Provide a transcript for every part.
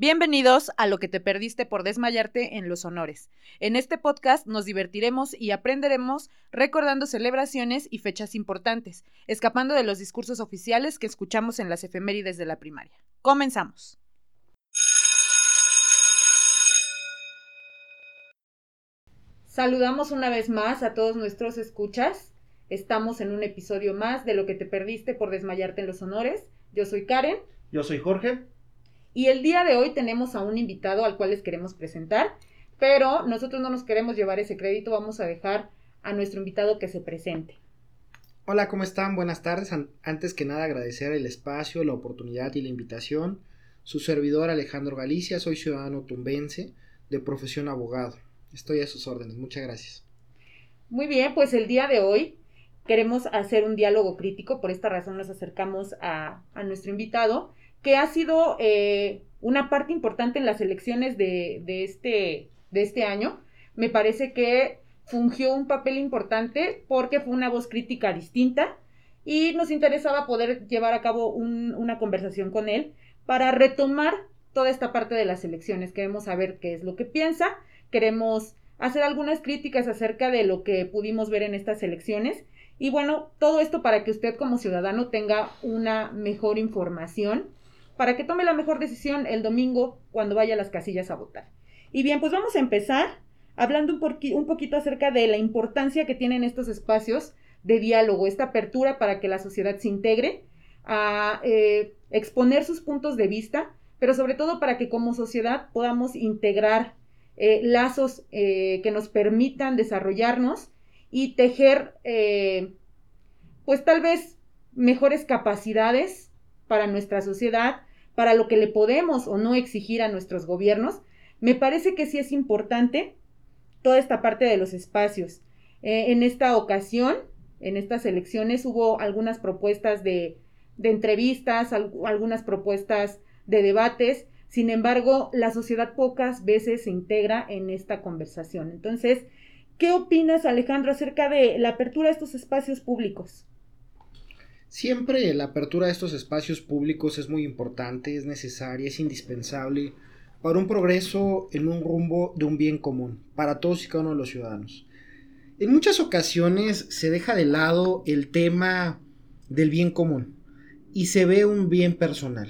Bienvenidos a lo que te perdiste por desmayarte en los honores. En este podcast nos divertiremos y aprenderemos recordando celebraciones y fechas importantes, escapando de los discursos oficiales que escuchamos en las efemérides de la primaria. Comenzamos. Saludamos una vez más a todos nuestros escuchas. Estamos en un episodio más de lo que te perdiste por desmayarte en los honores. Yo soy Karen. Yo soy Jorge. Y el día de hoy tenemos a un invitado al cual les queremos presentar, pero nosotros no nos queremos llevar ese crédito, vamos a dejar a nuestro invitado que se presente. Hola, ¿cómo están? Buenas tardes. Antes que nada agradecer el espacio, la oportunidad y la invitación. Su servidor Alejandro Galicia, soy ciudadano tumbense, de profesión abogado. Estoy a sus órdenes. Muchas gracias. Muy bien, pues el día de hoy queremos hacer un diálogo crítico, por esta razón nos acercamos a, a nuestro invitado que ha sido eh, una parte importante en las elecciones de, este, de este año. Me parece que fungió un papel importante porque fue una voz crítica distinta y nos interesaba poder llevar a cabo una conversación con él para retomar toda esta parte de las elecciones. Queremos saber qué es lo que piensa, queremos hacer algunas críticas acerca de lo que pudimos ver en estas elecciones y bueno, todo esto para que usted como ciudadano tenga una mejor información para que tome la mejor decisión el domingo cuando vaya a las casillas a votar. Y bien, pues vamos a empezar hablando un, un poquito acerca de la importancia que tienen estos espacios de diálogo, esta apertura para que la sociedad se integre, a eh, exponer sus puntos de vista, pero sobre todo para que como sociedad podamos integrar eh, lazos eh, que nos permitan desarrollarnos y tejer, pues tal vez, mejores capacidades para nuestra sociedad, para lo que le podemos o no exigir a nuestros gobiernos, me parece que sí es importante toda esta parte de los espacios. Eh, en esta ocasión, en estas elecciones, hubo algunas propuestas de, entrevistas, algunas propuestas de debates. Sin embargo, la sociedad pocas veces se integra en esta conversación. Entonces, ¿qué opinas, Alejandro, acerca de la apertura de estos espacios públicos? Siempre la apertura de estos espacios públicos es muy importante, es necesaria, es indispensable para un progreso en un rumbo de un bien común, para todos y cada uno de los ciudadanos. En muchas ocasiones se deja de lado el tema del bien común y se ve un bien personal.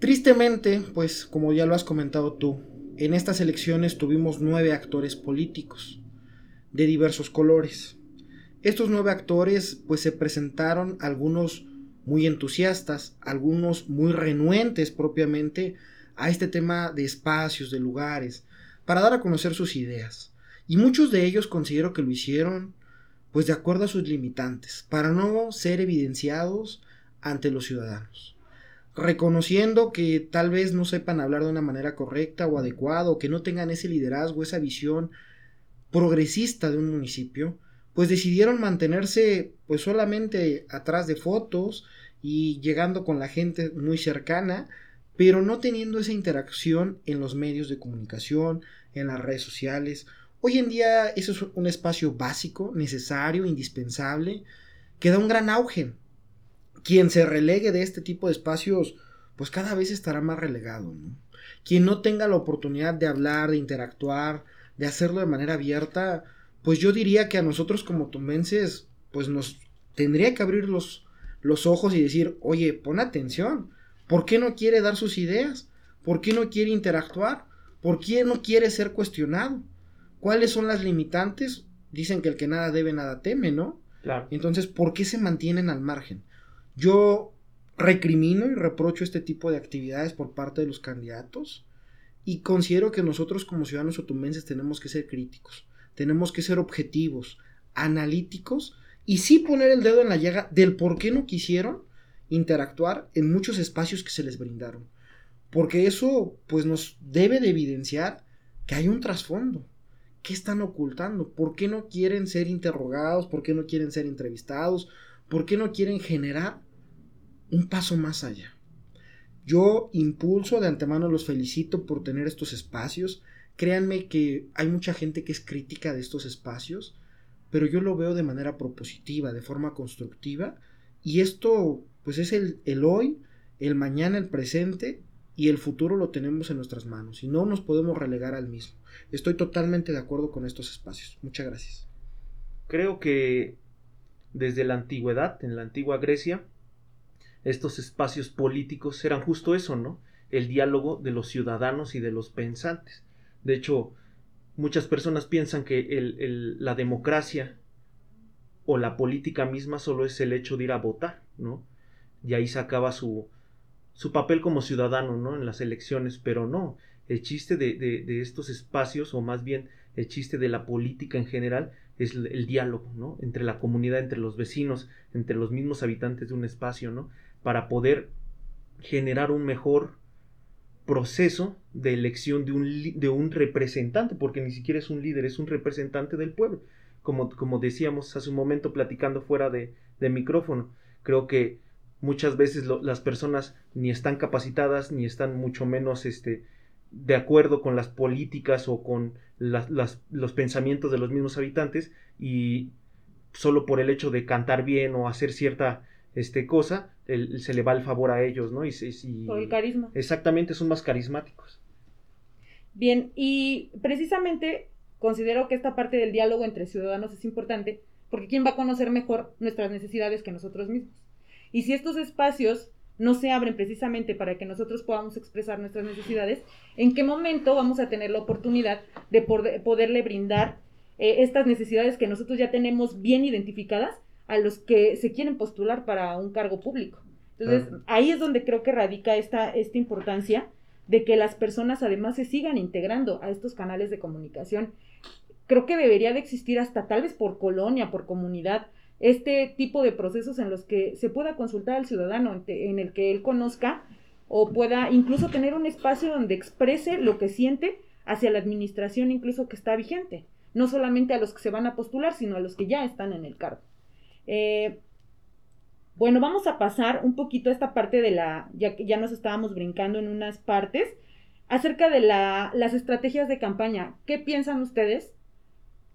Tristemente, pues como ya lo has comentado tú, en estas elecciones tuvimos nueve actores políticos de diversos colores. Estos nueve actores pues se presentaron algunos muy entusiastas, algunos muy renuentes propiamente a este tema de espacios, de lugares, para dar a conocer sus ideas. Y muchos de ellos considero que lo hicieron pues de acuerdo a sus limitantes, para no ser evidenciados ante los ciudadanos. Reconociendo que tal vez no sepan hablar de una manera correcta o adecuada, o que no tengan ese liderazgo, esa visión progresista de un municipio, pues decidieron mantenerse pues solamente atrás de fotos y llegando con la gente muy cercana, pero no teniendo esa interacción en los medios de comunicación, en las redes sociales. Hoy en día eso es un espacio básico, necesario, indispensable, que da un gran auge. Quien se relegue de este tipo de espacios, pues cada vez estará más relegado. Quien no tenga la oportunidad de hablar, de interactuar, de hacerlo de manera abierta, pues yo diría que a nosotros como tumbenses, pues nos tendría que abrir los, los ojos y decir, oye, pon atención, ¿por qué no quiere dar sus ideas? ¿Por qué no quiere interactuar? ¿Por qué no quiere ser cuestionado? ¿Cuáles son las limitantes? Dicen que el que nada debe, nada teme, ¿no? Claro. Entonces, ¿por qué se mantienen al margen? Yo recrimino y reprocho este tipo de actividades por parte de los candidatos y considero que nosotros como ciudadanos otumbenses tenemos que ser críticos tenemos que ser objetivos, analíticos y sí poner el dedo en la llaga del por qué no quisieron interactuar en muchos espacios que se les brindaron. Porque eso pues nos debe de evidenciar que hay un trasfondo. ¿Qué están ocultando? ¿Por qué no quieren ser interrogados? ¿Por qué no quieren ser entrevistados? ¿Por qué no quieren generar un paso más allá? Yo impulso de antemano los felicito por tener estos espacios. Créanme que hay mucha gente que es crítica de estos espacios, pero yo lo veo de manera propositiva, de forma constructiva, y esto pues es el, el hoy, el mañana, el presente y el futuro lo tenemos en nuestras manos y no nos podemos relegar al mismo. Estoy totalmente de acuerdo con estos espacios. Muchas gracias. Creo que desde la antigüedad, en la antigua Grecia, estos espacios políticos eran justo eso, ¿no? El diálogo de los ciudadanos y de los pensantes. De hecho, muchas personas piensan que la democracia o la política misma solo es el hecho de ir a votar, ¿no? Y ahí se acaba su, su papel como ciudadano, ¿no? En las elecciones, pero no. El chiste de, de, estos espacios, o más bien el chiste de la política en general, es el, diálogo, ¿no? Entre la comunidad, entre los vecinos, entre los mismos habitantes de un espacio, ¿no? Para poder generar un mejor proceso de elección de un, de un representante, porque ni siquiera es un líder, es un representante del pueblo. Como, como decíamos hace un momento platicando fuera de, de micrófono, creo que muchas veces las personas ni están capacitadas ni están mucho menos este, de acuerdo con las políticas o con los pensamientos de los mismos habitantes y solo por el hecho de cantar bien o hacer cierta este, cosa se le va el favor a ellos, ¿no? Y, por el carisma. Exactamente, son más carismáticos. Bien, y precisamente considero que esta parte del diálogo entre ciudadanos es importante porque ¿quién va a conocer mejor nuestras necesidades que nosotros mismos? Y si estos espacios no se abren precisamente para que nosotros podamos expresar nuestras necesidades, ¿en qué momento vamos a tener la oportunidad de poderle brindar eh, estas necesidades que nosotros ya tenemos bien identificadas a los que se quieren postular para un cargo público? Entonces, ahí es donde creo que radica esta, esta importancia de que las personas además se sigan integrando a estos canales de comunicación. Creo que debería de existir hasta tal vez por colonia, por comunidad, este tipo de procesos en los que se pueda consultar al ciudadano, en el que él conozca o pueda incluso tener un espacio donde exprese lo que siente hacia la administración incluso que está vigente, no solamente a los que se van a postular, sino a los que ya están en el cargo. Eh, bueno, vamos a pasar un poquito a esta parte de la, ya que ya nos estábamos brincando en unas partes, acerca de la, las estrategias de campaña. ¿Qué piensan ustedes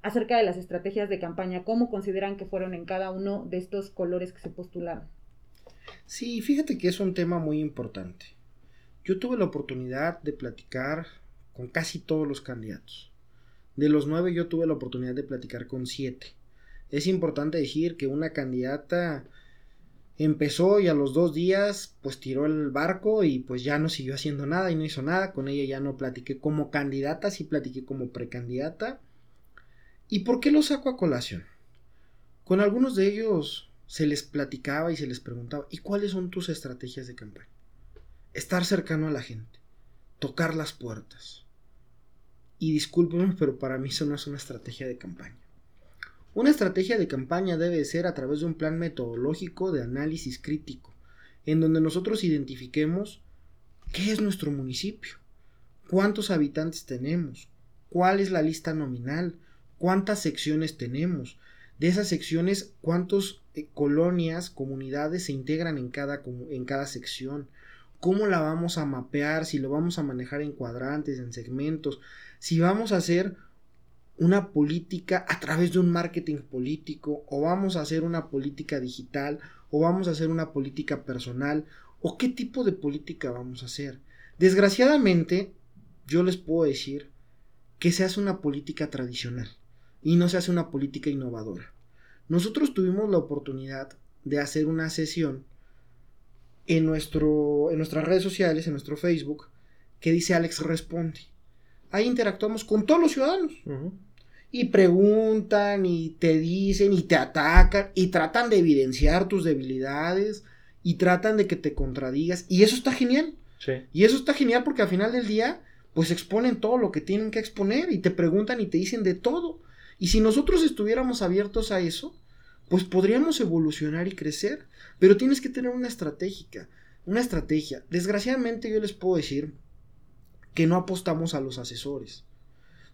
acerca de las estrategias de campaña, cómo consideran que fueron en cada uno de estos colores que se postularon. Sí, fíjate que es un tema muy importante. Yo tuve la oportunidad de platicar con casi todos los candidatos. De los nueve yo tuve la oportunidad de platicar con siete. Es importante decir que una candidata empezó y a los dos días pues tiró el barco y pues ya no siguió haciendo nada y no hizo nada. Con ella ya no platiqué como candidata, sí platiqué como precandidata ¿Y por qué lo saco a colación? Con algunos de ellos se les platicaba y se les preguntaba, ¿y cuáles son tus estrategias de campaña? Estar cercano a la gente, tocar las puertas. Y discúlpenme, pero para mí eso no es una estrategia de campaña. Una estrategia de campaña debe ser a través de un plan metodológico de análisis crítico, en donde nosotros identifiquemos qué es nuestro municipio, cuántos habitantes tenemos, cuál es la lista nominal, cuántas secciones tenemos. De esas secciones, cuántas eh, colonias, comunidades se integran en cada, en cada sección. ¿Cómo la vamos a mapear? Si lo vamos a manejar en cuadrantes, en segmentos. Si vamos a hacer una política a través de un marketing político, o vamos a hacer una política digital, o vamos a hacer una política personal, o qué tipo de política vamos a hacer. Desgraciadamente, yo les puedo decir que se hace una política tradicional y no se hace una política innovadora. Nosotros tuvimos la oportunidad de hacer una sesión en, nuestro, en nuestras redes sociales, en nuestro Facebook, que dice Alex Responde. Ahí interactuamos con todos los ciudadanos. Y preguntan y te dicen y te atacan y tratan de evidenciar tus debilidades y tratan de que te contradigas. Y eso está genial. Y eso está genial porque al final del día, pues exponen todo lo que tienen que exponer y te preguntan y te dicen de todo. Y si nosotros estuviéramos abiertos a eso, pues podríamos evolucionar y crecer. Pero tienes que tener una estratégica, una estrategia. Desgraciadamente yo les puedo decir que no apostamos a los asesores.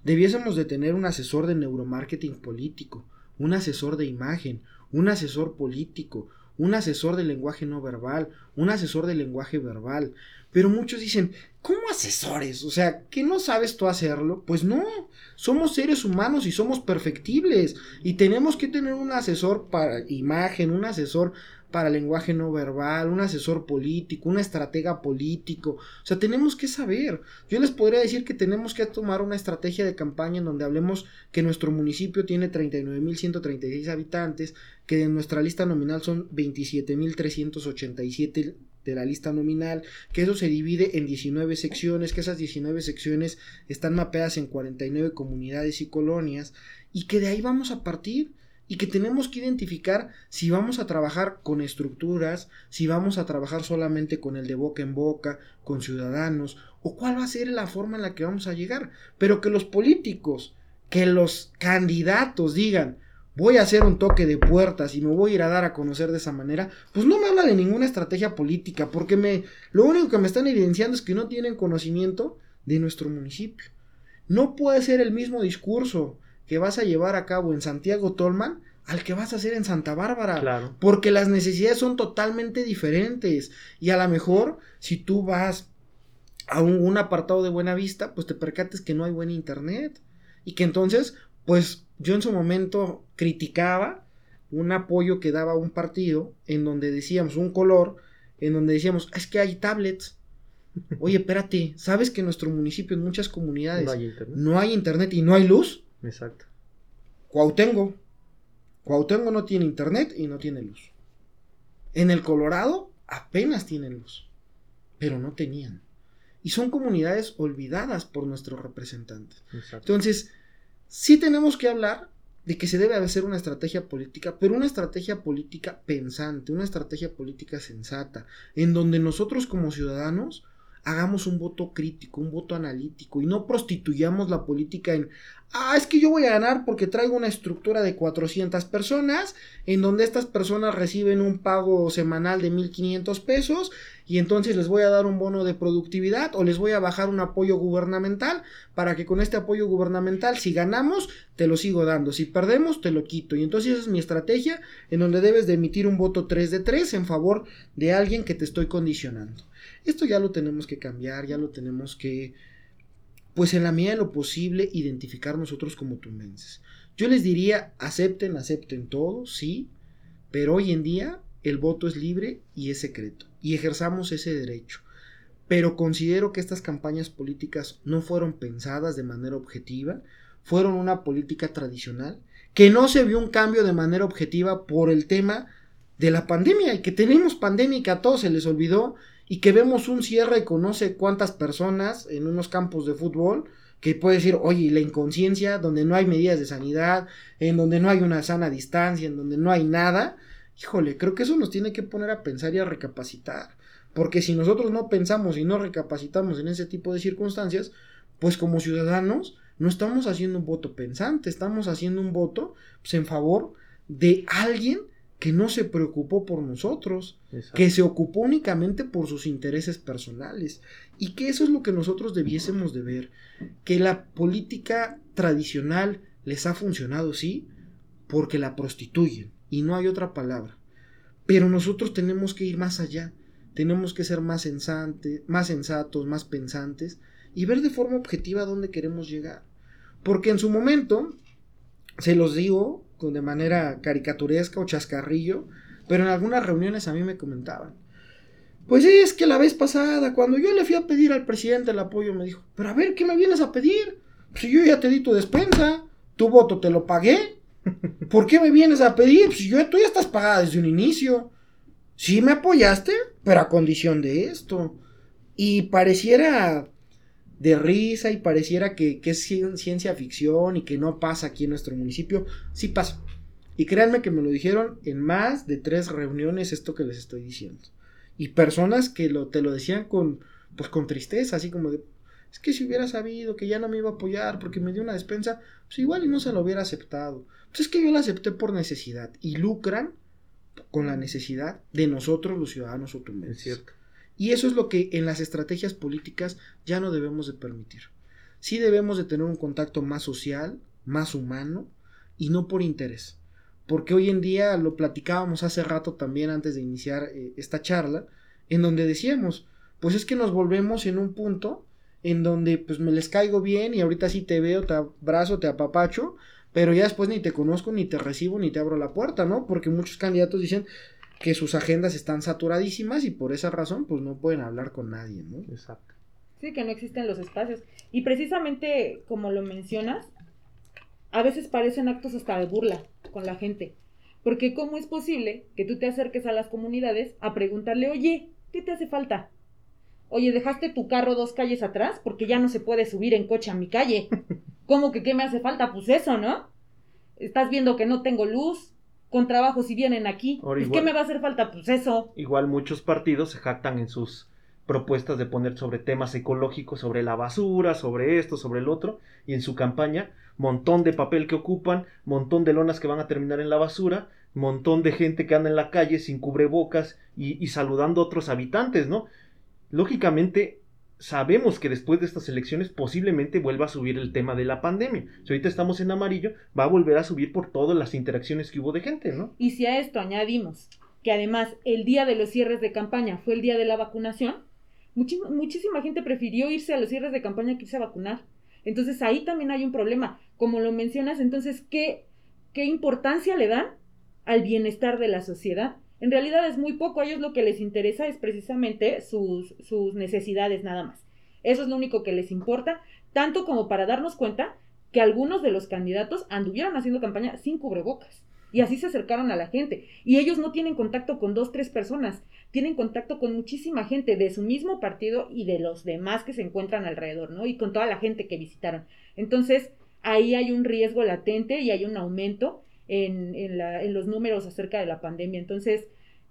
Debiésemos de tener un asesor de neuromarketing político, un asesor de imagen, un asesor político, un asesor de lenguaje no verbal, un asesor de lenguaje verbal. Pero muchos dicen, ¿cómo asesores? O sea, ¿que no sabes tú hacerlo? Pues no, somos seres humanos y somos perfectibles y tenemos que tener un asesor para imagen, un asesor para lenguaje no verbal, un asesor político, una estratega político. O sea, tenemos que saber. Yo les podría decir que tenemos que tomar una estrategia de campaña en donde hablemos que nuestro municipio tiene 39.136 habitantes, que en nuestra lista nominal son 27.387 de la lista nominal, que eso se divide en 19 secciones, que esas 19 secciones están mapeadas en 49 comunidades y colonias, y que de ahí vamos a partir y que tenemos que identificar si vamos a trabajar con estructuras, si vamos a trabajar solamente con el de boca en boca, con ciudadanos, o cuál va a ser la forma en la que vamos a llegar. Pero que los políticos, que los candidatos digan, voy a hacer un toque de puertas y me voy a ir a dar a conocer de esa manera, pues no me habla de ninguna estrategia política, porque me, lo único que me están evidenciando es que no tienen conocimiento de nuestro municipio. No puede ser el mismo discurso que vas a llevar a cabo en Santiago Tolman al que vas a hacer en Santa Bárbara. Claro. Porque las necesidades son totalmente diferentes. Y a lo mejor, si tú vas a un, apartado de buena vista, pues te percates que no hay buen internet. Y que entonces, pues yo en su momento criticaba un apoyo que daba un partido en donde decíamos un color, en donde decíamos, es que hay tablets. Oye, espérate, ¿sabes que en nuestro municipio, en muchas comunidades, No hay internet. no hay internet y no hay luz? Exacto. Cuautengo. Cuautengo no tiene internet y no tiene luz. En el Colorado apenas tienen luz, pero no tenían. Y son comunidades olvidadas por nuestros representantes. Exacto. Entonces, sí tenemos que hablar de que se debe hacer una estrategia política, pero una estrategia política pensante, una estrategia política sensata, en donde nosotros como ciudadanos hagamos un voto crítico, un voto analítico y no prostituyamos la política en, ah, es que yo voy a ganar porque traigo una estructura de 400 personas en donde estas personas reciben un pago semanal de 1500 pesos y entonces les voy a dar un bono de productividad o les voy a bajar un apoyo gubernamental para que con este apoyo gubernamental si ganamos te lo sigo dando, si perdemos te lo quito y entonces esa es mi estrategia en donde debes de emitir un voto 3 de 3 en favor de alguien que te estoy condicionando. Esto ya lo tenemos que cambiar, ya lo tenemos que, pues en la medida de lo posible, identificar nosotros como tumenses. Yo les diría, acepten, acepten todo, sí, pero hoy en día el voto es libre y es secreto, y ejerzamos ese derecho. Pero considero que estas campañas políticas no fueron pensadas de manera objetiva, fueron una política tradicional, que no se vio un cambio de manera objetiva por el tema de la pandemia, y que tenemos pandemia y que a todos se les olvidó y que vemos un cierre con no sé cuántas personas en unos campos de fútbol, que puede decir, oye, la inconsciencia, donde no hay medidas de sanidad, en donde no hay una sana distancia, en donde no hay nada, híjole, creo que eso nos tiene que poner a pensar y a recapacitar. Porque si nosotros no pensamos y no recapacitamos en ese tipo de circunstancias, pues como ciudadanos no estamos haciendo un voto pensante, estamos haciendo un voto pues, en favor de alguien que no se preocupó por nosotros, Exacto. que se ocupó únicamente por sus intereses personales. Y que eso es lo que nosotros debiésemos de ver, que la política tradicional les ha funcionado, sí, porque la prostituyen. Y no hay otra palabra, pero nosotros tenemos que ir más allá, tenemos que ser más, sensante, más sensatos, más pensantes y ver de forma objetiva a dónde queremos llegar, porque en su momento, se los digo, de manera caricaturesca o chascarrillo, pero en algunas reuniones a mí me comentaban. Pues es que la vez pasada, cuando yo le fui a pedir al presidente el apoyo, me dijo, pero a ver, ¿qué me vienes a pedir? Si yo ya te di tu despensa, tu voto te lo pagué, ¿por qué me vienes a pedir? Si yo, tú ya estás pagada desde un inicio. Sí me apoyaste, pero a condición de esto. Y pareciera de risa y pareciera que, que, es ciencia ficción y que no pasa aquí en nuestro municipio, sí pasa. Y créanme que me lo dijeron en más de tres reuniones esto que les estoy diciendo. Y personas que lo, te lo decían con, pues con tristeza, así como de, es que si hubiera sabido que ya no me iba a apoyar porque me dio una despensa, pues igual y no se lo hubiera aceptado. Pues es que yo la acepté por necesidad y lucran con la necesidad de nosotros los ciudadanos otumenses. Es cierto. Y eso es lo que en las estrategias políticas ya no debemos de permitir. Sí debemos de tener un contacto más social, más humano y no por interés. Porque hoy en día lo platicábamos hace rato también antes de iniciar eh, esta charla, en donde decíamos, pues es que nos volvemos en un punto en donde pues me les caigo bien y ahorita sí te veo, te abrazo, te apapacho, pero ya después ni te conozco, ni te recibo, ni te abro la puerta, ¿no? Porque muchos candidatos dicen, que sus agendas están saturadísimas y por esa razón pues no pueden hablar con nadie, ¿no? Exacto. Sí, que no existen los espacios. Y precisamente como lo mencionas, a veces parecen actos hasta de burla con la gente. Porque ¿cómo es posible que tú te acerques a las comunidades a preguntarle, oye, ¿qué te hace falta? Oye, dejaste tu carro dos calles atrás porque ya no se puede subir en coche a mi calle. ¿Cómo que qué me hace falta? Pues eso, ¿no? Estás viendo que no tengo luz, con trabajo si vienen aquí. Ahora Pues, igual- ¿Qué me va a hacer falta? Pues eso. Igual muchos partidos se jactan en sus propuestas de poner sobre temas ecológicos, sobre la basura, sobre esto, sobre el otro, y en su campaña, montón de papel que ocupan, montón de lonas que van a terminar en la basura, montón de gente que anda en la calle sin cubrebocas y, y saludando a otros habitantes, ¿no? Lógicamente, sabemos que después de estas elecciones posiblemente vuelva a subir el tema de la pandemia. Si ahorita estamos en amarillo, va a volver a subir por todas las interacciones que hubo de gente, ¿no? Y si a esto añadimos que además el día de los cierres de campaña fue el día de la vacunación, muchísima gente prefirió irse a los cierres de campaña que irse a vacunar. Entonces ahí también hay un problema. Como lo mencionas, entonces, ¿qué, qué importancia le dan al bienestar de la sociedad? En realidad es muy poco. A ellos lo que les interesa es precisamente sus, sus necesidades nada más. Eso es lo único que les importa, tanto como para darnos cuenta que algunos de los candidatos anduvieron haciendo campaña sin cubrebocas. Y así se acercaron a la gente. Y ellos no tienen contacto con dos, tres personas. Tienen contacto con muchísima gente de su mismo partido y de los demás que se encuentran alrededor, ¿no? Y con toda la gente que visitaron. Entonces, ahí hay un riesgo latente y hay un aumento en, en, los números acerca de la pandemia. Entonces,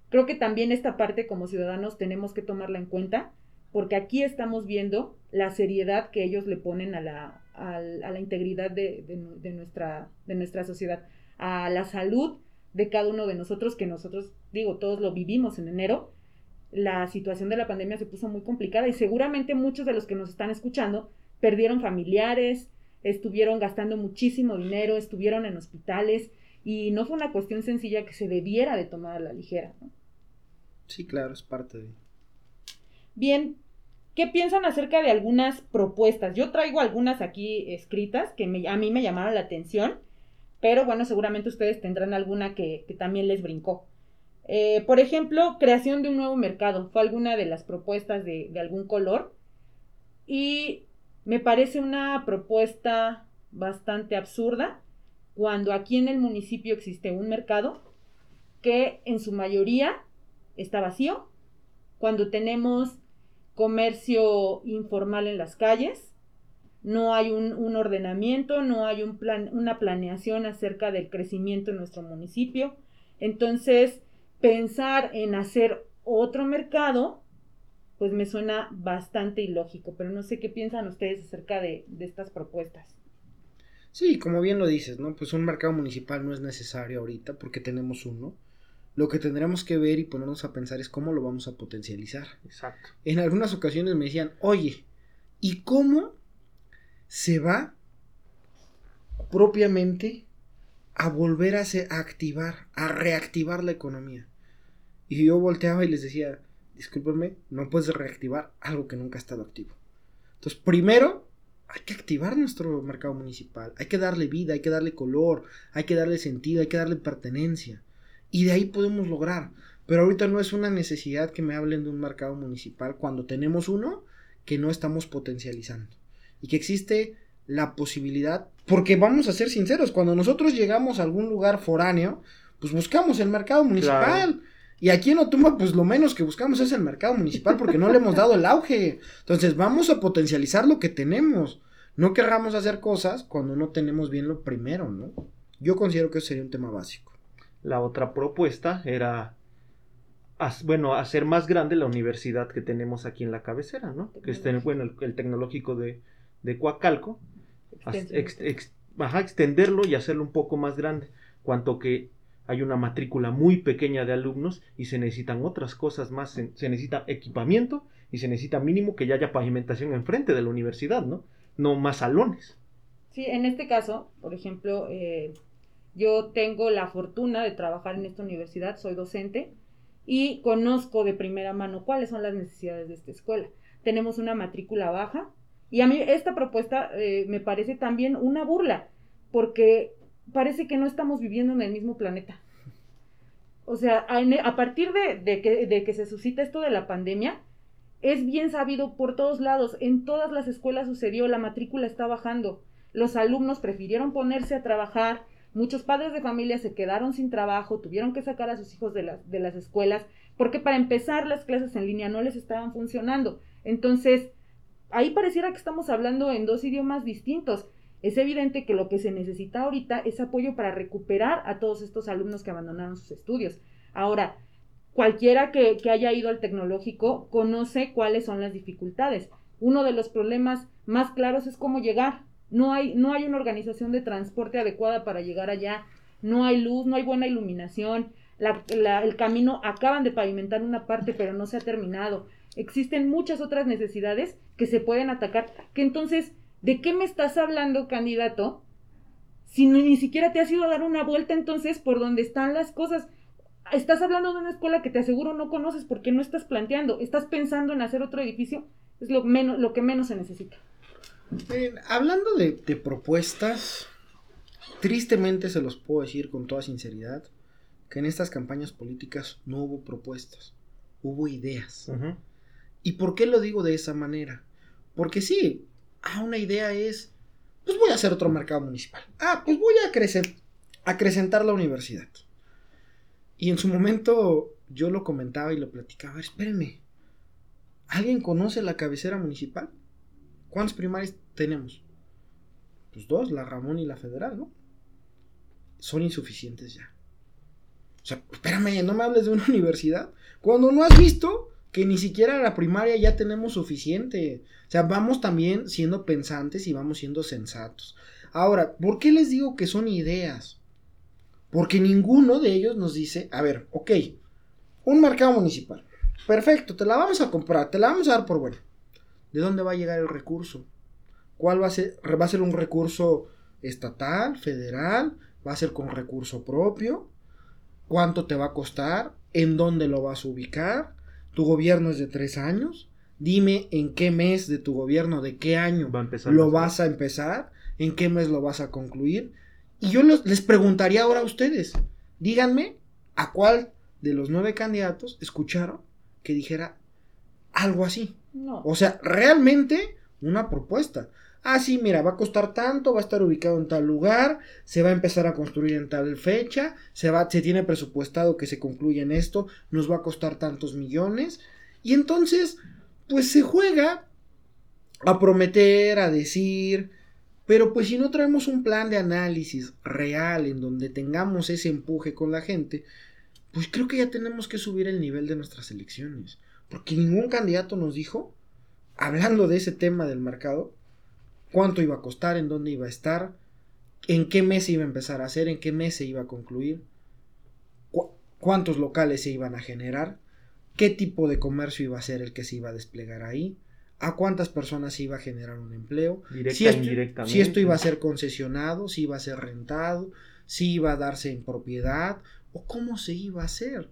creo que también esta parte como ciudadanos tenemos que tomarla en cuenta porque aquí estamos viendo la seriedad que ellos le ponen a la, a la integridad de nuestra, de nuestra sociedad, a la salud de cada uno de nosotros, que nosotros, digo, todos lo vivimos en enero. La situación de la pandemia se puso muy complicada y seguramente muchos de los que nos están escuchando perdieron familiares, estuvieron gastando muchísimo dinero, estuvieron en hospitales y no fue una cuestión sencilla que se debiera de tomar a la ligera. ¿no? Sí, claro, es parte de... Bien, ¿qué piensan acerca de algunas propuestas? Yo traigo algunas aquí escritas que me- a mí me llamaron la atención, pero bueno, seguramente ustedes tendrán alguna que, que también les brincó. Eh, por ejemplo, creación de un nuevo mercado. Fue alguna de las propuestas de, de algún color. Y me parece una propuesta bastante absurda cuando aquí en el municipio existe un mercado que en su mayoría está vacío, cuando tenemos comercio informal en las calles, no hay un, ordenamiento, no hay una planeación acerca del crecimiento en nuestro municipio. Entonces, pensar en hacer otro mercado, pues me suena bastante ilógico, pero no sé qué piensan ustedes acerca de estas propuestas. Sí, como bien lo dices, ¿no? Pues un mercado municipal no es necesario ahorita porque tenemos uno. Lo que tendremos que ver y ponernos a pensar es cómo lo vamos a potencializar. Exacto. En algunas ocasiones me decían, oye, ¿y cómo se va propiamente a volver a, se- a activar, a reactivar la economía? Y yo volteaba y les decía, discúlpenme, no puedes reactivar algo que nunca ha estado activo. Entonces, primero, hay que activar nuestro mercado municipal, hay que darle vida, hay que darle color, hay que darle sentido, hay que darle pertenencia. Y de ahí podemos lograr. Pero ahorita no es una necesidad que me hablen de un mercado municipal cuando tenemos uno que no estamos potencializando. Y que existe la posibilidad, porque vamos a ser sinceros, cuando nosotros llegamos a algún lugar foráneo, pues buscamos el mercado municipal. Claro. Y aquí en Otumba, pues lo menos que buscamos es el mercado municipal porque no le hemos dado el auge. Entonces vamos a potencializar lo que tenemos. No querramos hacer cosas cuando no tenemos bien lo primero, ¿no? Yo considero que eso sería un tema básico. La otra propuesta era, haz- bueno, hacer más grande la universidad que tenemos aquí en la cabecera, ¿no? Que esté, bueno, el, el tecnológico de, de Coacalco, ex- ex- ajá, extenderlo y hacerlo un poco más grande, cuanto que hay una matrícula muy pequeña de alumnos y se necesitan otras cosas más, se, necesita equipamiento y se necesita mínimo que ya haya pavimentación enfrente de la universidad, ¿no? No más salones. Sí, en este caso, por ejemplo, eh, yo tengo la fortuna de trabajar en esta universidad, soy docente y conozco de primera mano cuáles son las necesidades de esta escuela. Tenemos una matrícula baja y a mí esta propuesta eh, me parece también una burla porque parece que no estamos viviendo en el mismo planeta. O sea, a, partir de, que, se suscita esto de la pandemia, es bien sabido por todos lados, en todas las escuelas sucedió, la matrícula está bajando, los alumnos prefirieron ponerse a trabajar, muchos padres de familia se quedaron sin trabajo, tuvieron que sacar a sus hijos de las escuelas, porque para empezar las clases en línea no les estaban funcionando. Entonces, ahí pareciera que estamos hablando en dos idiomas distintos. Es evidente que lo que se necesita ahorita es apoyo para recuperar a todos estos alumnos que abandonaron sus estudios. Ahora, cualquiera que, haya ido al tecnológico conoce cuáles son las dificultades. Uno de los problemas más claros es cómo llegar. No hay, no hay una organización de transporte adecuada para llegar allá. No hay luz, no hay buena iluminación. el camino acaban de pavimentar una parte, pero no se ha terminado. Existen muchas otras necesidades que se pueden atacar. Que entonces, ¿de qué me estás hablando, candidato? Si ni siquiera te has ido a dar una vuelta entonces por donde están las cosas estás hablando de una escuela que te aseguro no conoces porque no estás planteando, estás pensando en hacer otro edificio, es lo, menos, lo que menos se necesita. hablando de, de, propuestas, tristemente se los puedo decir con toda sinceridad, que en estas campañas políticas no hubo propuestas, hubo ideas. ¿Y por qué lo digo de esa manera? Porque sí, ah, una idea es, pues voy a hacer otro mercado municipal. Ah, pues voy a crecer, acrecentar la universidad. Y en su momento yo lo comentaba y lo platicaba. Espérenme. ¿Alguien conoce la cabecera municipal? ¿Cuántas primarias tenemos? Pues dos, la Ramón y la Federal, ¿no? Son insuficientes ya. O sea, espérame, no me hables de una universidad. Cuando no has visto que ni siquiera la primaria ya tenemos suficiente. O sea, vamos también siendo pensantes y vamos siendo sensatos. Ahora, ¿por qué les digo que son ideas? Porque ninguno de ellos nos dice, a ver, ok, un mercado municipal. Perfecto, te la vamos a comprar, te la vamos a dar por buena. ¿De dónde va a llegar el recurso? ¿Cuál va a ser? ¿Va a ser un recurso estatal, federal? ¿Va a ser con recurso propio? ¿Cuánto te va a costar? ¿En dónde lo vas a ubicar? ¿Tu gobierno es de tres años? Dime en qué mes de tu gobierno, de qué año lo vas a empezar, en qué mes lo vas a concluir. Y yo les preguntaría ahora a ustedes, díganme a cuál de los nueve candidatos escucharon que dijera algo así. O sea, realmente una propuesta. Ah, sí, mira, va a costar tanto, va a estar ubicado en tal lugar, se va a empezar a construir en tal fecha, se, va, se tiene presupuestado que se concluya en esto, nos va a costar tantos millones. Y entonces, pues se juega a prometer, a decir, pero pues si no traemos un plan de análisis real en donde tengamos ese empuje con la gente, pues creo que ya tenemos que subir el nivel de nuestras elecciones. Porque ningún candidato nos dijo, hablando de ese tema del mercado, cuánto iba a costar, en dónde iba a estar, en qué mes se iba a empezar a hacer, en qué mes se iba a concluir, cuántos locales se iban a generar, qué tipo de comercio iba a ser el que se iba a desplegar ahí, a cuántas personas iba a generar un empleo, si, esto, si esto iba a ser concesionado, si iba a ser rentado, si iba a darse en propiedad o cómo se iba a hacer.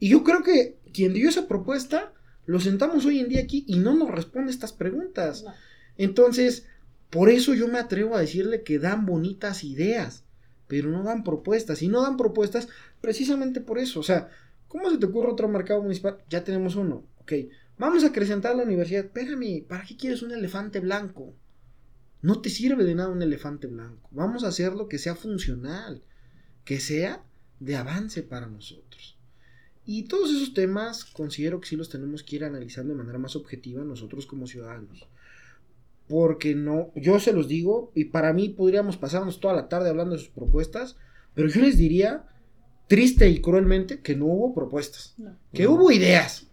y yo creo que quien dio esa propuesta lo sentamos hoy en día aquí y no nos responde estas preguntas. Entonces, por eso yo me atrevo a decirle que dan bonitas ideas, pero no dan propuestas. Y no dan propuestas precisamente por eso. O sea, ¿cómo se te ocurre otro mercado municipal? Ya tenemos uno. Ok, Vamos a acrecentar la universidad. Espérame, ¿para qué quieres un elefante blanco? No te sirve de nada un elefante blanco. Vamos a hacerlo que sea funcional, que sea de avance para nosotros. Y todos esos temas considero que sí los tenemos que ir analizando de manera más objetiva nosotros como ciudadanos. Porque no, yo se los digo, y para mí podríamos pasarnos toda la tarde hablando de sus propuestas, pero yo les diría, triste y cruelmente, que no hubo propuestas, que hubo ideas,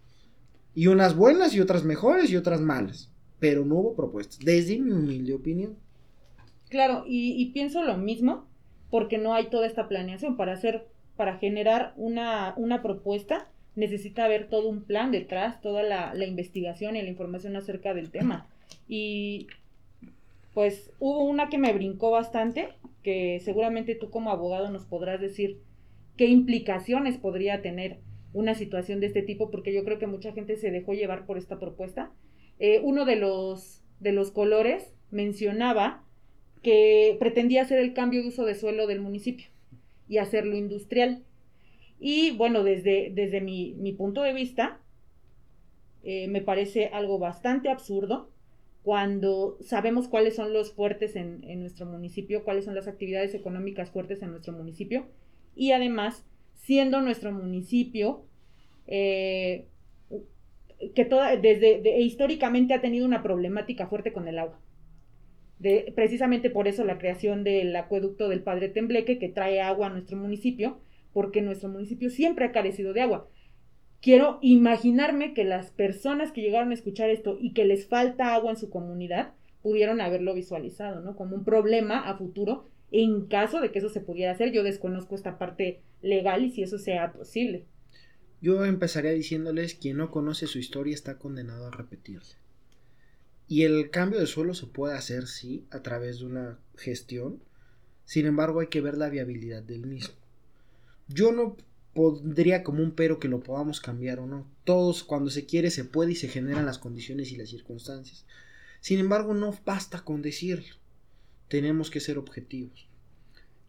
y unas buenas y otras mejores y otras malas. Pero no hubo propuestas, desde mi humilde opinión. Claro, y, pienso lo mismo, porque no hay toda esta planeación. Para hacer, para generar una, una propuesta, necesita haber todo un plan detrás, toda la, la investigación y la información acerca del tema. Y pues hubo una que me brincó bastante, que seguramente tú como abogado nos podrás decir qué implicaciones podría tener una situación de este tipo, porque yo creo que mucha gente se dejó llevar por esta propuesta. Eh, uno de los, de los colores mencionaba que pretendía hacer el cambio de uso de suelo del municipio y hacerlo industrial. Y bueno, desde, desde mi, punto de vista, eh, me parece algo bastante absurdo cuando sabemos cuáles son los fuertes en, nuestro municipio, cuáles son las actividades económicas fuertes en nuestro municipio y además siendo nuestro municipio eh, que toda, desde históricamente ha tenido una problemática fuerte con el agua. Precisamente por eso la creación del acueducto del Padre Tembleque que trae agua a nuestro municipio, porque nuestro municipio siempre ha carecido de agua quiero imaginarme que las personas que llegaron a escuchar esto y que les falta agua en su comunidad pudieron haberlo visualizado, ¿no? Como un problema a futuro en caso de que eso se pudiera hacer. Yo desconozco esta parte legal y si eso sea posible. Yo empezaría diciéndoles, quien no conoce su historia está condenado a repetirse. Y el cambio de suelo se puede hacer, sí, a través de una gestión. Sin embargo, hay que ver la viabilidad del mismo. Yo no pondría como un pero que lo podamos cambiar o no. Todos cuando se quiere se puede y se generan las condiciones y las circunstancias. Sin embargo, no basta con decirlo. Tenemos que ser objetivos.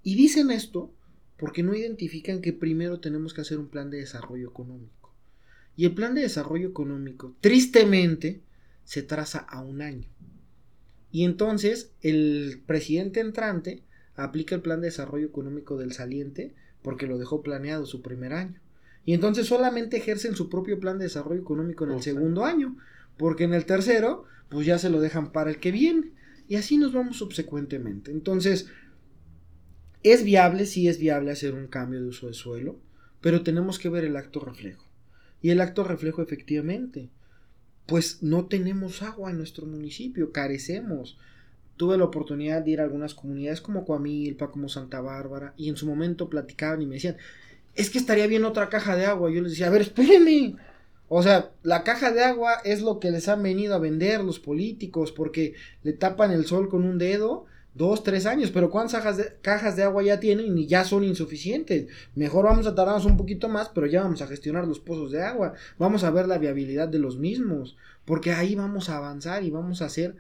Y dicen esto porque no identifican que primero tenemos que hacer un plan de desarrollo económico. Y el plan de desarrollo económico, tristemente, se traza a un año. Y entonces el presidente entrante aplica el plan de desarrollo económico del saliente porque lo dejó planeado su primer año. Y entonces solamente ejercen su propio plan de desarrollo económico en el segundo año, porque en el tercero, pues ya se lo dejan para el que viene. Y así nos vamos subsecuentemente. Entonces, es viable, sí es viable hacer un cambio de uso de suelo, pero tenemos que ver el acto reflejo. Y el acto reflejo efectivamente, pues no tenemos agua en nuestro municipio, carecemos tuve la oportunidad de ir a algunas comunidades como Coamilpa, como Santa Bárbara, y en su momento platicaban y me decían, es que estaría bien otra caja de agua. Yo les decía, a ver, espérenme. O sea, la caja de agua es lo que les han venido a vender los políticos porque le tapan el sol con un dedo dos, tres años, pero ¿cuántas cajas de, cajas de agua ya tienen y ya son insuficientes? Mejor vamos a tardarnos un poquito más, pero ya vamos a gestionar los pozos de agua, vamos a ver la viabilidad de los mismos, porque ahí vamos a avanzar y vamos a hacer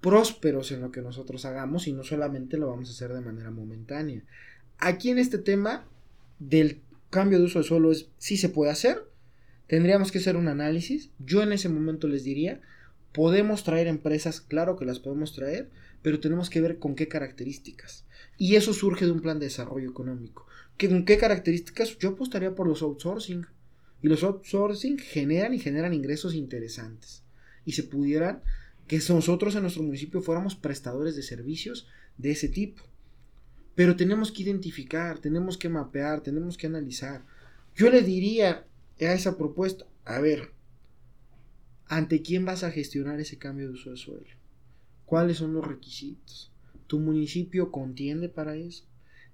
prósperos en lo que nosotros hagamos y no solamente lo vamos a hacer de manera momentánea. Aquí en este tema del cambio de uso de suelo es si se puede hacer, tendríamos que hacer un análisis. Yo en ese momento les diría, podemos traer empresas, claro que las podemos traer, pero tenemos que ver con qué características. Y eso surge de un plan de desarrollo económico. ¿Con qué características? Yo apostaría por los outsourcing. Y los outsourcing generan y generan ingresos interesantes. Y se pudieran que nosotros en nuestro municipio fuéramos prestadores de servicios de ese tipo. Pero tenemos que identificar, tenemos que mapear, tenemos que analizar. Yo le diría a esa propuesta, a ver, ¿ante quién vas a gestionar ese cambio de uso de suelo? ¿Cuáles son los requisitos? ¿Tu municipio contiende para eso?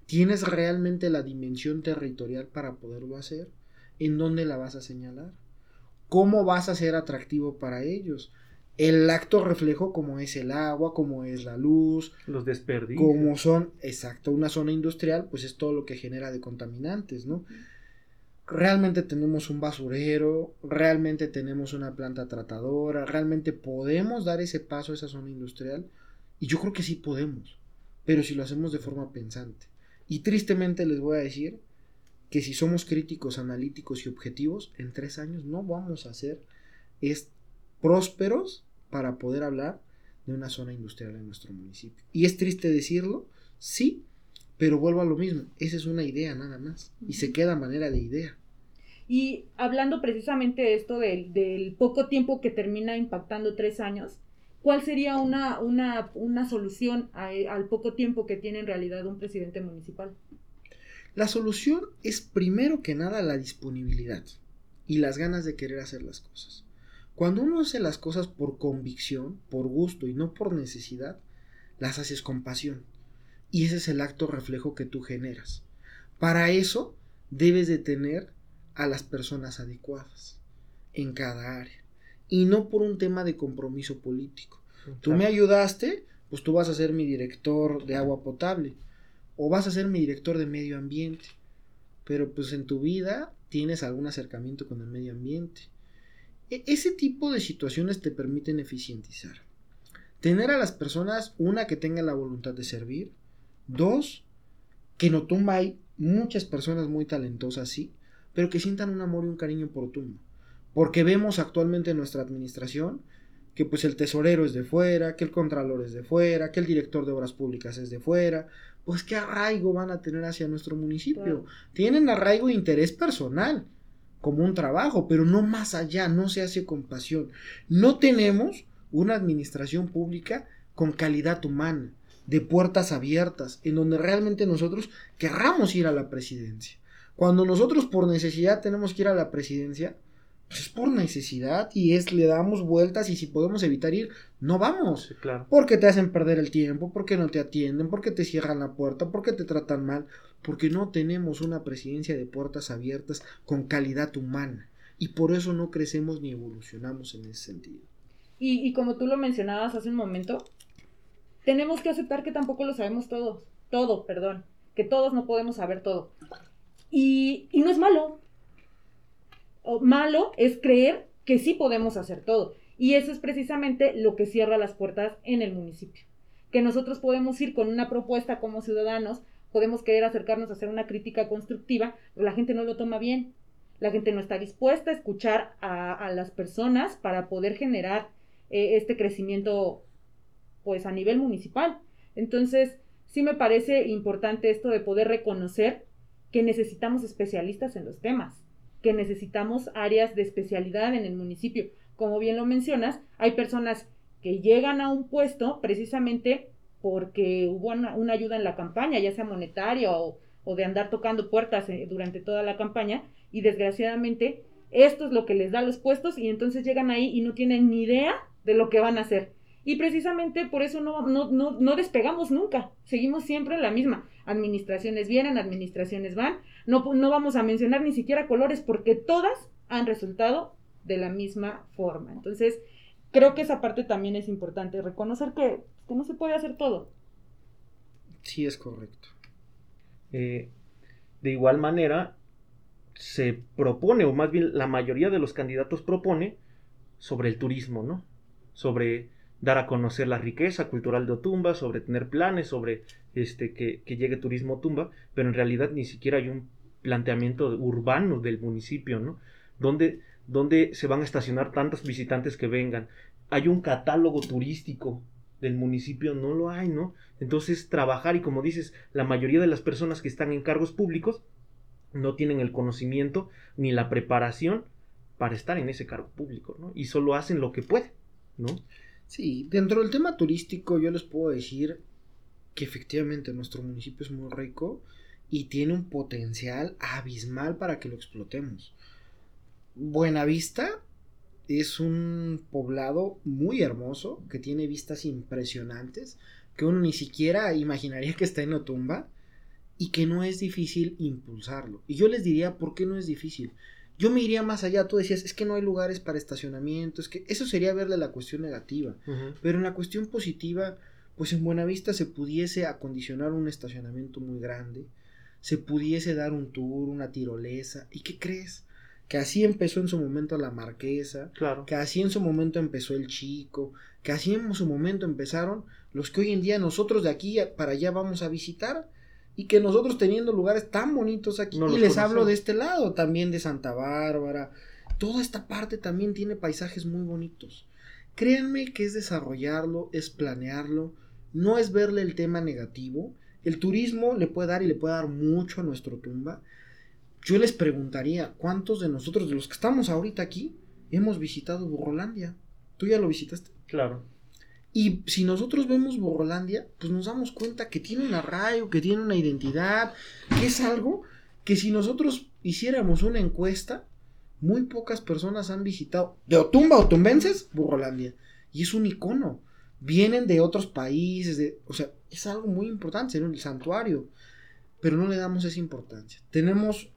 ¿Tienes realmente la dimensión territorial para poderlo hacer? ¿En dónde la vas a señalar? ¿Cómo vas a ser atractivo para ellos? El acto reflejo como es el agua, como es la luz, los desperdicios, como son, exacto, una zona industrial, pues es todo lo que genera de contaminantes, ¿no? Realmente tenemos un basurero, realmente tenemos una planta tratadora, realmente podemos dar ese paso a esa zona industrial y yo creo que sí podemos, pero si lo hacemos de forma pensante. Y tristemente les voy a decir que si somos críticos, analíticos y objetivos, en tres años no vamos a ser es prósperos para poder hablar de una zona industrial en nuestro municipio. Y es triste decirlo, sí, pero vuelvo a lo mismo, esa es una idea nada más y se queda a manera de idea. Y hablando precisamente de esto del, poco tiempo que termina impactando tres años, ¿cuál sería una, una, solución al poco tiempo que tiene en realidad un presidente municipal? La solución es primero que nada la disponibilidad y las ganas de querer hacer las cosas. Cuando uno hace las cosas por convicción, por gusto y no por necesidad, las haces con pasión. Y ese es el acto reflejo que tú generas. Para eso debes de tener a las personas adecuadas en cada área. Y no por un tema de compromiso político. Tú me ayudaste, pues tú vas a ser mi director de agua potable. O vas a ser mi director de medio ambiente. Pero pues en tu vida tienes algún acercamiento con el medio ambiente ese tipo de situaciones te permiten eficientizar. Tener a las personas, una, que tenga la voluntad de servir, dos, que no tumba muchas personas muy talentosas, sí, pero que sientan un amor y un cariño por Tumba. Porque vemos actualmente en nuestra administración que pues el tesorero es de fuera, que el contralor es de fuera, que el director de obras públicas es de fuera, pues qué arraigo van a tener hacia nuestro municipio. Tienen arraigo e interés personal, como un trabajo, pero no más allá, no se hace con pasión. No tenemos una administración pública con calidad humana, de puertas abiertas, en donde realmente nosotros querramos ir a la presidencia. Cuando nosotros por necesidad tenemos que ir a la presidencia, pues es por necesidad y es le damos vueltas y si podemos evitar ir, no vamos. claro. Porque te hacen perder el tiempo, porque no te atienden, porque te cierran la puerta, porque te tratan mal, porque no tenemos una presidencia de puertas abiertas con calidad humana. Y por eso no crecemos ni evolucionamos en ese sentido. Y, como tú lo mencionabas hace un momento, tenemos que aceptar que tampoco lo sabemos todos. Todo, perdón. Que todos no podemos saber todo. Y, no es malo. Malo es creer que sí podemos hacer todo. Y eso es precisamente lo que cierra las puertas en el municipio. Que nosotros podemos ir con una propuesta como ciudadanos, podemos querer acercarnos a hacer una crítica constructiva, pero la gente no lo toma bien. La gente no está dispuesta a escuchar a, las personas para poder generar eh, este crecimiento pues a nivel municipal. Entonces, sí me parece importante esto de poder reconocer que necesitamos especialistas en los temas, que necesitamos áreas de especialidad en el municipio. Como bien lo mencionas, hay personas que llegan a un puesto precisamente porque hubo una, una ayuda en la campaña, ya sea monetaria o, o de andar tocando puertas eh, durante toda la campaña, y desgraciadamente esto es lo que les da los puestos y entonces llegan ahí y no tienen ni idea de lo que van a hacer. Y precisamente por eso no, no, no, no despegamos nunca, seguimos siempre la misma. Administraciones vienen, administraciones van, no, no vamos a mencionar ni siquiera colores porque todas han resultado de la misma forma. Entonces, creo que esa parte también es importante, reconocer que, que no se puede hacer todo. Sí, es correcto. Eh, de igual manera, se propone, o más bien la mayoría de los candidatos propone, sobre el turismo, ¿no? Sobre dar a conocer la riqueza cultural de Otumba, sobre tener planes, sobre este, que, que llegue turismo a Otumba, pero en realidad ni siquiera hay un planteamiento urbano del municipio, ¿no? Donde, donde se van a estacionar tantos visitantes que vengan. Hay un catálogo turístico del municipio, no lo hay, ¿no? Entonces, trabajar y como dices, la mayoría de las personas que están en cargos públicos no tienen el conocimiento ni la preparación para estar en ese cargo público, ¿no? Y solo hacen lo que pueden, ¿no? Sí, dentro del tema turístico yo les puedo decir que efectivamente nuestro municipio es muy rico y tiene un potencial abismal para que lo explotemos. Buenavista es un poblado muy hermoso que tiene vistas impresionantes que uno ni siquiera imaginaría que está en Otumba y que no es difícil impulsarlo. Y yo les diría por qué no es difícil. Yo me iría más allá, tú decías, es que no hay lugares para estacionamiento, es que eso sería verle la cuestión negativa, pero en la cuestión positiva, pues en Buenavista se pudiese acondicionar un estacionamiento muy grande, se pudiese dar un tour, una tirolesa, ¿y qué crees? Que así empezó en su momento la Marquesa, Claro. que así en su momento empezó el Chico, que así en su momento empezaron los que hoy en día nosotros de aquí para allá vamos a visitar y que nosotros teniendo lugares tan bonitos aquí No y les hablo de este lado también de Santa Bárbara. Toda esta parte también tiene paisajes muy bonitos. Créanme que es desarrollarlo es planearlo no es verle el tema negativo. El turismo le puede dar y le puede dar mucho a nuestro tumba yo les preguntaría cuántos de nosotros de los que estamos ahorita aquí hemos visitado Burrolandia tú ya lo visitaste Claro. y si nosotros vemos Borrolandia, pues nos damos cuenta que tiene un arraigo, que tiene una identidad, que es algo que si nosotros hiciéramos una encuesta, muy pocas personas han visitado, de Otumba o Tumbenses, Borrolandia. Y es un icono. Vienen de otros países, de, o sea, es algo muy importante, es el santuario. Pero no le damos esa importancia. Tenemos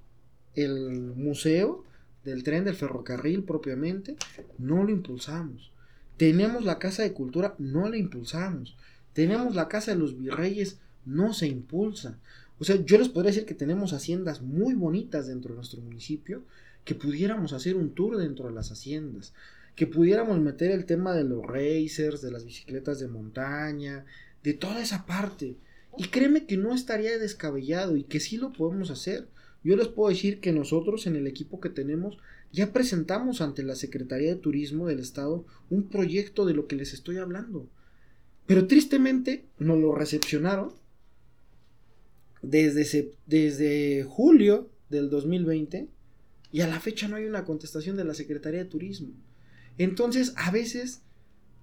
el museo del tren del ferrocarril propiamente, no lo impulsamos. Tenemos la Casa de Cultura, no la impulsamos. Tenemos la Casa de los Virreyes, no se impulsa. O sea, yo les podría decir que tenemos haciendas muy bonitas dentro de nuestro municipio, que pudiéramos hacer un tour dentro de las haciendas, que pudiéramos meter el tema de los racers, de las bicicletas de montaña, de toda esa parte, Y créeme que no estaría descabellado y que sí lo podemos hacer. Yo les puedo decir que nosotros en el equipo que tenemos ya presentamos ante la Secretaría de Turismo del Estado un proyecto de lo que les estoy hablando. Pero tristemente nos lo recepcionaron desde, desde julio del 2020 y a la fecha no hay una contestación de la Secretaría de Turismo. Entonces a veces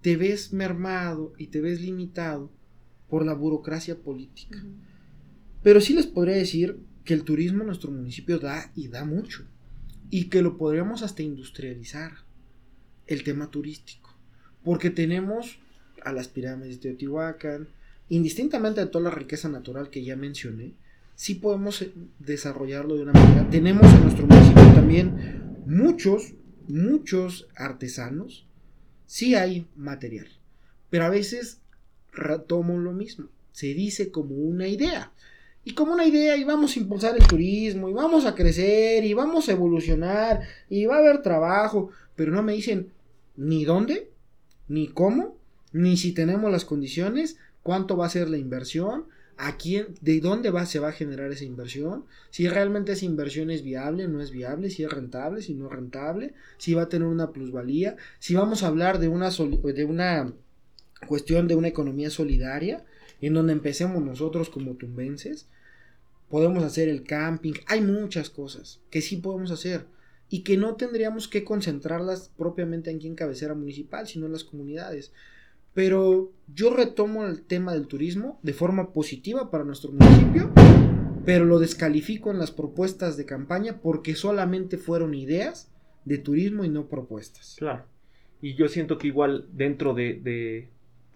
te ves mermado y te ves limitado por la burocracia política. Pero sí les podría decir que el turismo en nuestro municipio da y da mucho. Y que lo podríamos hasta industrializar, el tema turístico. Porque tenemos a las pirámides de Teotihuacán, indistintamente de toda la riqueza natural que ya mencioné, sí podemos eh, desarrollarlo de una manera. Tenemos en nuestro municipio también muchos, muchos artesanos. Sí hay material, pero a veces retomo lo mismo. Se dice como una idea. Y como una idea, y vamos a impulsar el turismo, y vamos a crecer, y vamos a evolucionar, y va a haber trabajo, pero no me dicen ni dónde, ni cómo, ni si tenemos las condiciones, cuánto va a ser la inversión, a quién, de dónde va, se va a generar esa inversión, si realmente esa inversión es viable, no es viable, si es rentable, si no es rentable, si va a tener una plusvalía, si vamos a hablar de una, de una cuestión de una economía solidaria, en donde empecemos nosotros como tumbenses, podemos hacer el camping, hay muchas cosas que sí podemos hacer y que no tendríamos que concentrarlas propiamente aquí en cabecera municipal, sino en las comunidades. Pero yo retomo el tema del turismo de forma positiva para nuestro municipio, pero lo descalifico en las propuestas de campaña porque solamente fueron ideas de turismo y no propuestas. Claro. Y yo siento que igual dentro de,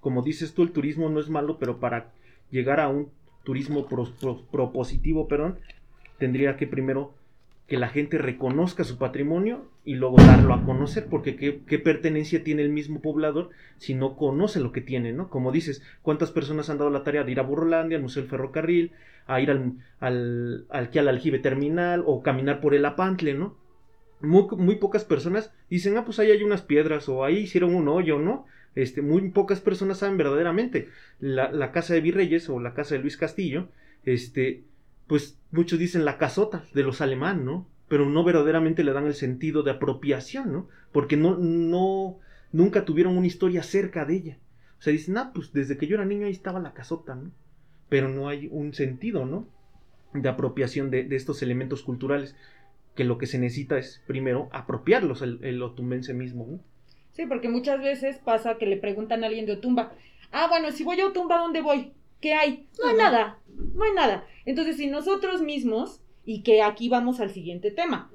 como dices tú, el turismo no es malo, pero para llegar a un turismo propositivo, perdón, tendría que primero que la gente reconozca su patrimonio y luego darlo a conocer, porque qué, pertenencia tiene el mismo poblador si no conoce lo que tiene, ¿no? Como dices, ¿cuántas personas han dado la tarea de ir a Burrolandia, al Museo del Ferrocarril, a ir al, al, al, al aljibe terminal o caminar por el Apantle, ¿no? Muy, muy, pocas personas dicen, ah, pues ahí hay unas piedras o ahí hicieron un hoyo, ¿no? Este, muy pocas personas saben verdaderamente. La, casa de Virreyes o la casa de Luis Castillo, este, pues muchos dicen la casota de los alemán, ¿no? Pero no verdaderamente le dan el sentido de apropiación, ¿no? Porque no, no, nunca tuvieron una historia cerca de ella. O sea, dicen, ah, pues desde que yo era niño ahí estaba la casota, ¿no? Pero no hay un sentido, ¿no? De apropiación de, estos elementos culturales, que lo que se necesita es primero apropiarlos el, el otumbense mismo, ¿no? Sí, porque muchas veces pasa que le preguntan a alguien de Otumba, ah, bueno, si voy a Otumba, ¿dónde voy? ¿Qué hay? No hay nada, no hay nada. Entonces, si nosotros mismos, y que aquí vamos al siguiente tema,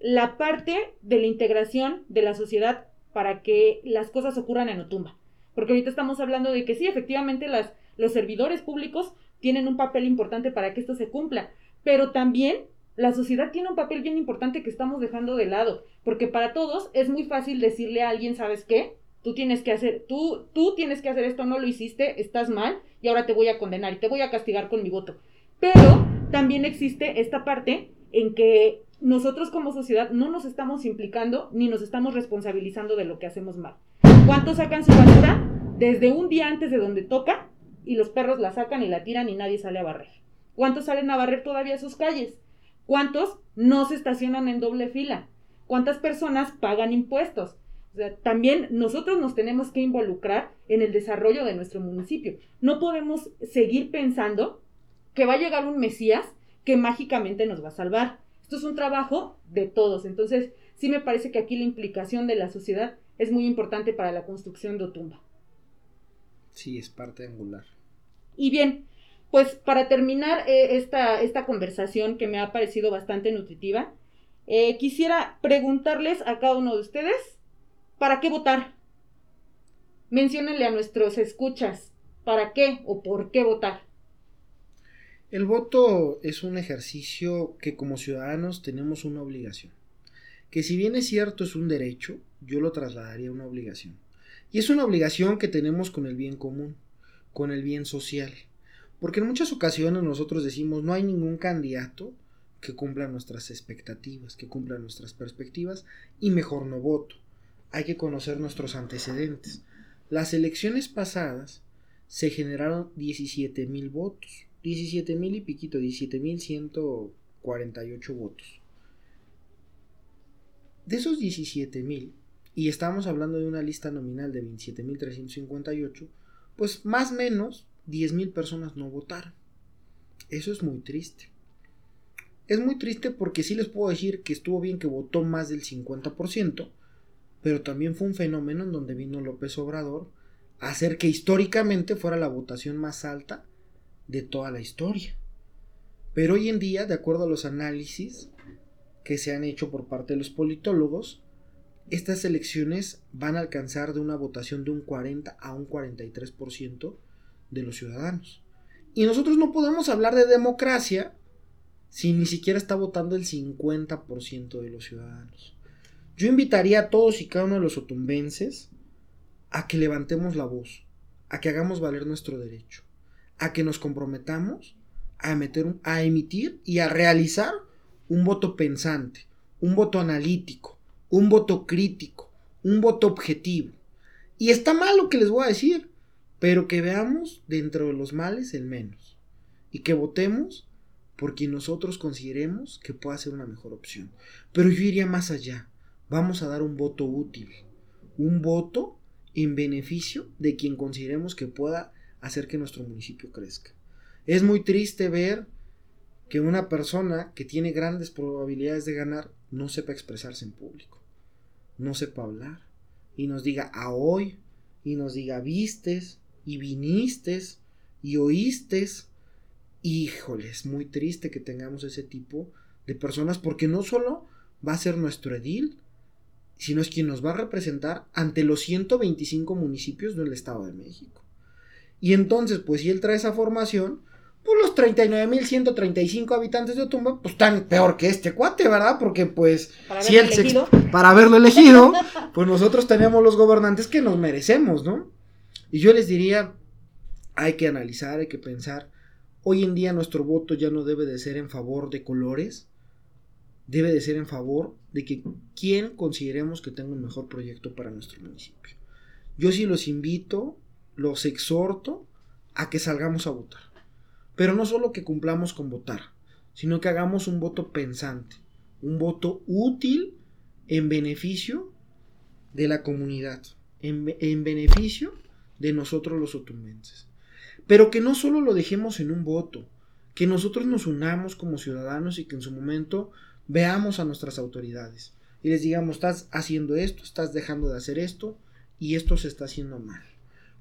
la parte de la integración de la sociedad para que las cosas ocurran en Otumba. Porque ahorita estamos hablando de que sí, efectivamente las, los servidores públicos tienen un papel importante para que esto se cumpla, pero también la sociedad tiene un papel bien importante que estamos dejando de lado, porque para todos es muy fácil decirle a alguien, ¿sabes qué? tú tienes que hacer, tú, tú tienes que hacer esto, no lo hiciste, estás mal y ahora te voy a condenar y te voy a castigar con mi voto. Pero también existe esta parte en que nosotros como sociedad no nos estamos implicando ni nos estamos responsabilizando de lo que hacemos mal. ¿Cuántos sacan su basura desde un día antes de donde toca y los perros la sacan y la tiran y nadie sale a barrer? ¿Cuántos salen a barrer todavía sus calles? ¿Cuántos no se estacionan en doble fila? ¿Cuántas personas pagan impuestos? también nosotros nos tenemos que involucrar en el desarrollo de nuestro municipio. No podemos seguir pensando que va a llegar un Mesías que mágicamente nos va a salvar. Esto es un trabajo de todos. Entonces, sí me parece que aquí la implicación de la sociedad es muy importante para la construcción de Otumba. Sí, es parte angular. Y bien, pues para terminar eh, esta, esta, conversación que me ha parecido bastante nutritiva, eh, quisiera preguntarles a cada uno de ustedes ¿Para qué votar? Menciónenle a nuestros escuchas para qué o por qué votar. El voto es un ejercicio que como ciudadanos tenemos una obligación. Que si bien es cierto es un derecho, yo lo trasladaría a una obligación. Y es una obligación que tenemos con el bien común, con el bien social. Porque en muchas ocasiones nosotros decimos no hay ningún candidato que cumpla nuestras expectativas, que cumpla nuestras perspectivas y mejor no voto hay que conocer nuestros antecedentes. Las elecciones pasadas se generaron 17 mil votos. 17 mil y piquito, 17 mil 148 votos. De esos 17 mil, y estamos hablando de una lista nominal de 27 mil 358, pues más o menos 10 mil personas no votaron. Eso es muy triste. Es muy triste porque sí les puedo decir que estuvo bien que votó más del 50%, pero también fue un fenómeno en donde vino López Obrador a hacer que históricamente fuera la votación más alta de toda la historia. Pero hoy en día, de acuerdo a los análisis que se han hecho por parte de los politólogos, estas elecciones van a alcanzar de una votación de un 40 a un 43% de los ciudadanos. Y nosotros no podemos hablar de democracia si ni siquiera está votando el 50% de los ciudadanos. Yo invitaría a todos y cada uno de los otumbenses a que levantemos la voz, a que hagamos valer nuestro derecho, a que nos comprometamos a, meter a emitir y a realizar un voto pensante, un voto analítico, un voto crítico, un voto objetivo. Y está mal lo que les voy a decir, pero que veamos dentro de los males el menos y que votemos por quien nosotros consideremos que pueda ser una mejor opción. Pero yo iría más allá. Vamos a dar un voto útil, un voto en beneficio de quien consideremos que pueda hacer que nuestro municipio crezca. Es muy triste ver que una persona que tiene grandes probabilidades de ganar no sepa expresarse en público, no sepa hablar y nos diga a hoy y nos diga vistes y vinistes y oístes. Híjole, es muy triste que tengamos ese tipo de personas porque no solo va a ser nuestro edil, sino es quien nos va a representar ante los 125 municipios del Estado de México. Y entonces, pues si él trae esa formación, pues los 39.135 habitantes de Otumba, pues están peor que este cuate, ¿verdad? Porque pues, Para si él se elegido. para haberlo elegido, pues nosotros tenemos los gobernantes que nos merecemos, ¿no? Y yo les diría, hay que analizar, hay que pensar, hoy en día nuestro voto ya no debe de ser en favor de colores, debe de ser en favor de que quien consideremos que tenga un mejor proyecto para nuestro municipio. Yo sí los invito, los exhorto a que salgamos a votar. Pero no solo que cumplamos con votar, sino que hagamos un voto pensante, un voto útil en beneficio de la comunidad, en, en beneficio de nosotros los otumenses. Pero que no solo lo dejemos en un voto, que nosotros nos unamos como ciudadanos y que en su momento veamos a nuestras autoridades y les digamos, estás haciendo esto, estás dejando de hacer esto y esto se está haciendo mal.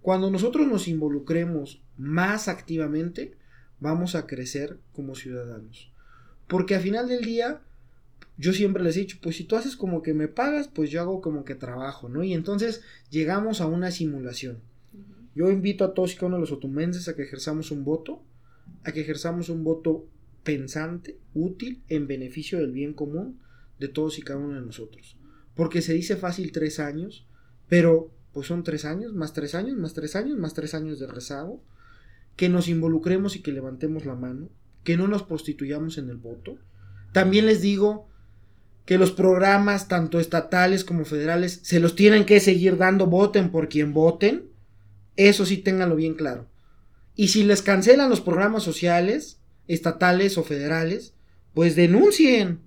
Cuando nosotros nos involucremos más activamente, vamos a crecer como ciudadanos. Porque al final del día, yo siempre les he dicho, pues si tú haces como que me pagas, pues yo hago como que trabajo, ¿no? Y entonces llegamos a una simulación. Yo invito a todos y cada uno de los otumenses a que ejerzamos un voto, a que ejerzamos un voto pensante, útil, en beneficio del bien común de todos y cada uno de nosotros. Porque se dice fácil tres años, pero pues son tres años, más tres años, más tres años, más tres años de rezago. Que nos involucremos y que levantemos la mano, que no nos prostituyamos en el voto. También les digo que los programas, tanto estatales como federales, se los tienen que seguir dando, voten por quien voten. Eso sí, ténganlo bien claro. Y si les cancelan los programas sociales, estatales o federales, pues denuncien.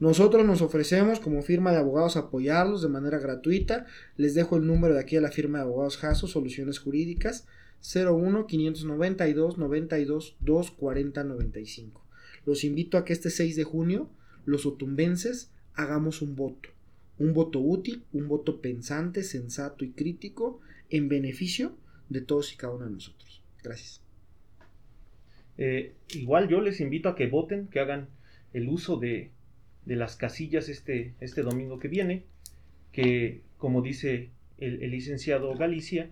Nosotros nos ofrecemos como firma de abogados a apoyarlos de manera gratuita. Les dejo el número de aquí a la firma de abogados Jaso, Soluciones Jurídicas, 01 592 92 240 95. Los invito a que este 6 de junio los otumbenses hagamos un voto. Un voto útil, un voto pensante, sensato y crítico en beneficio de todos y cada uno de nosotros. Gracias. Eh, igual yo les invito a que voten, que hagan el uso de, de las casillas este, este domingo que viene, que como dice el, licenciado Galicia,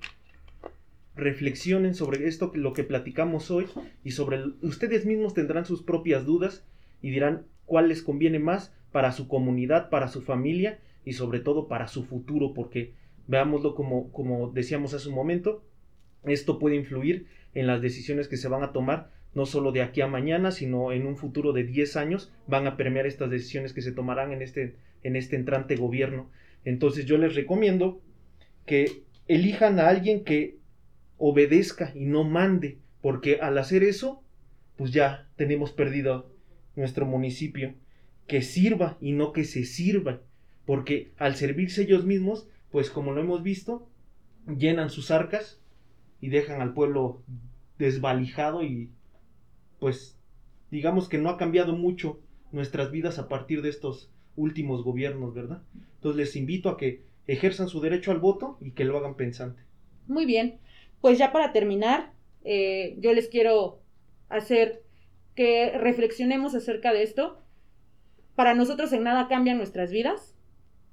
reflexionen sobre esto, lo que platicamos hoy, y sobre ustedes mismos tendrán sus propias dudas y dirán cuál les conviene más para su comunidad, para su familia y sobre todo para su futuro, porque veámoslo como, como decíamos hace un momento, esto puede influir en las decisiones que se van a tomar, no solo de aquí a mañana, sino en un futuro de 10 años, van a permear estas decisiones que se tomarán en este, en este entrante gobierno. Entonces yo les recomiendo que elijan a alguien que obedezca y no mande, porque al hacer eso, pues ya tenemos perdido nuestro municipio. Que sirva y no que se sirva, porque al servirse ellos mismos, pues como lo hemos visto, llenan sus arcas y dejan al pueblo desvalijado y pues digamos que no ha cambiado mucho nuestras vidas a partir de estos últimos gobiernos, ¿verdad? Entonces les invito a que ejerzan su derecho al voto y que lo hagan pensante. Muy bien, pues ya para terminar, eh, yo les quiero hacer que reflexionemos acerca de esto. Para nosotros en nada cambian nuestras vidas.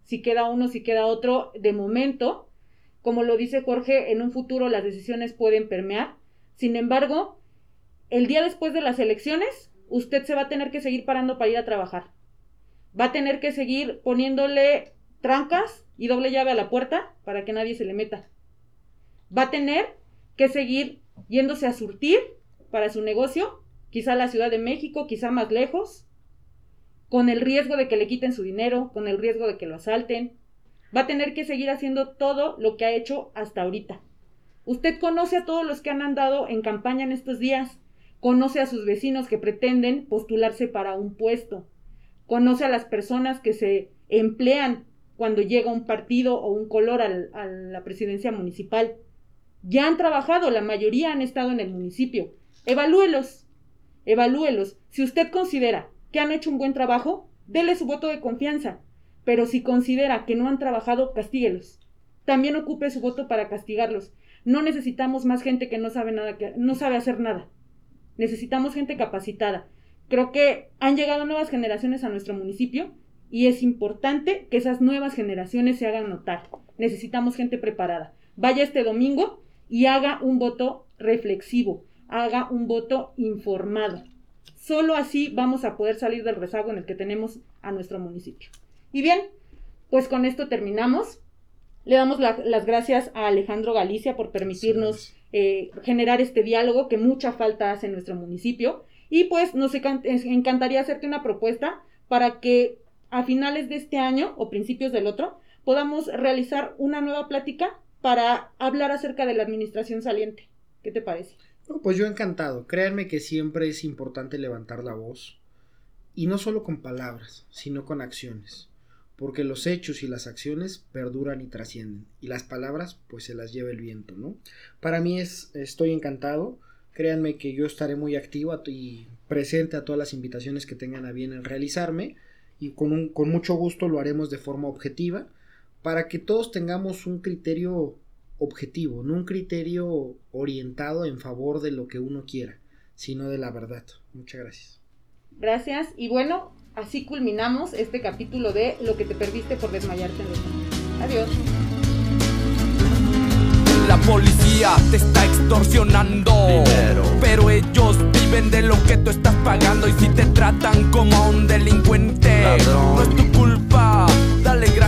Si queda uno, si queda otro, de momento, como lo dice Jorge, en un futuro las decisiones pueden permear. Sin embargo, el día después de las elecciones, usted se va a tener que seguir parando para ir a trabajar. Va a tener que seguir poniéndole trancas y doble llave a la puerta para que nadie se le meta. Va a tener que seguir yéndose a surtir para su negocio, quizá a la Ciudad de México, quizá más lejos, con el riesgo de que le quiten su dinero, con el riesgo de que lo asalten. Va a tener que seguir haciendo todo lo que ha hecho hasta ahorita. Usted conoce a todos los que han andado en campaña en estos días, conoce a sus vecinos que pretenden postularse para un puesto, conoce a las personas que se emplean cuando llega un partido o un color a la presidencia municipal. Ya han trabajado, la mayoría han estado en el municipio. Evalúelos, evalúelos. Si usted considera que han hecho un buen trabajo, dele su voto de confianza. Pero si considera que no han trabajado, castíguelos. También ocupe su voto para castigarlos. No necesitamos más gente que no sabe nada, que no sabe hacer nada. Necesitamos gente capacitada. Creo que han llegado nuevas generaciones a nuestro municipio y es importante que esas nuevas generaciones se hagan notar. Necesitamos gente preparada. Vaya este domingo y haga un voto reflexivo, haga un voto informado. Solo así vamos a poder salir del rezago en el que tenemos a nuestro municipio. Y bien, pues con esto terminamos. Le damos las gracias a Alejandro Galicia por permitirnos eh, generar este diálogo que mucha falta hace en nuestro municipio. Y pues nos encantaría hacerte una propuesta para que a finales de este año o principios del otro podamos realizar una nueva plática para hablar acerca de la administración saliente. ¿Qué te parece? Pues yo encantado. Créanme que siempre es importante levantar la voz. Y no solo con palabras, sino con acciones. Porque los hechos y las acciones perduran y trascienden. Y las palabras, pues se las lleva el viento, ¿no? Para mí es, estoy encantado. Créanme que yo estaré muy activo y presente a todas las invitaciones que tengan a bien en realizarme. Y con, con mucho gusto lo haremos de forma objetiva para que todos tengamos un criterio objetivo, no un criterio orientado en favor de lo que uno quiera, sino de la verdad. Muchas gracias. Gracias y bueno, así culminamos este capítulo de Lo que te perdiste por desmayarte en el Adiós. La policía te está extorsionando, pero ellos viven de lo que tú estás pagando y si te tratan como a un delincuente, no es tu culpa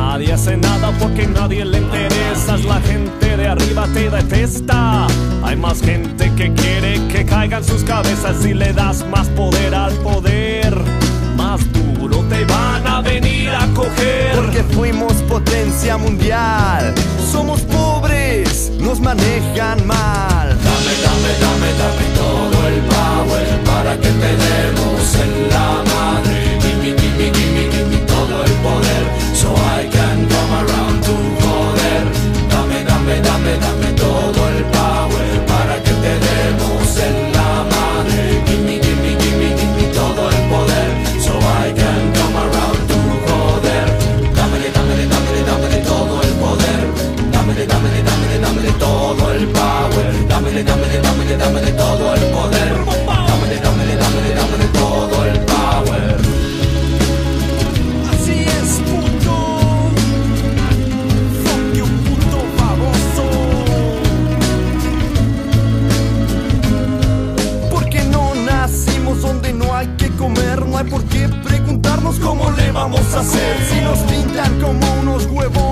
Nadie hace nada porque nadie le interesas. La gente de arriba te detesta. Hay más gente que quiere que caigan sus cabezas y le das más poder al poder. Más duro te van a venir a coger. Porque fuimos potencia mundial. Somos pobres, nos manejan mal. Dame, dame, dame, dame todo el power para que te demos en la madre. dámele, dámele todo el poder. Dámele, dámele, dámele, dámele todo el power. Así es, puto. Fuck you, puto baboso. Porque no nacimos donde no hay que comer, no hay por qué preguntarnos cómo le vamos a hacer si nos pintan como unos huevos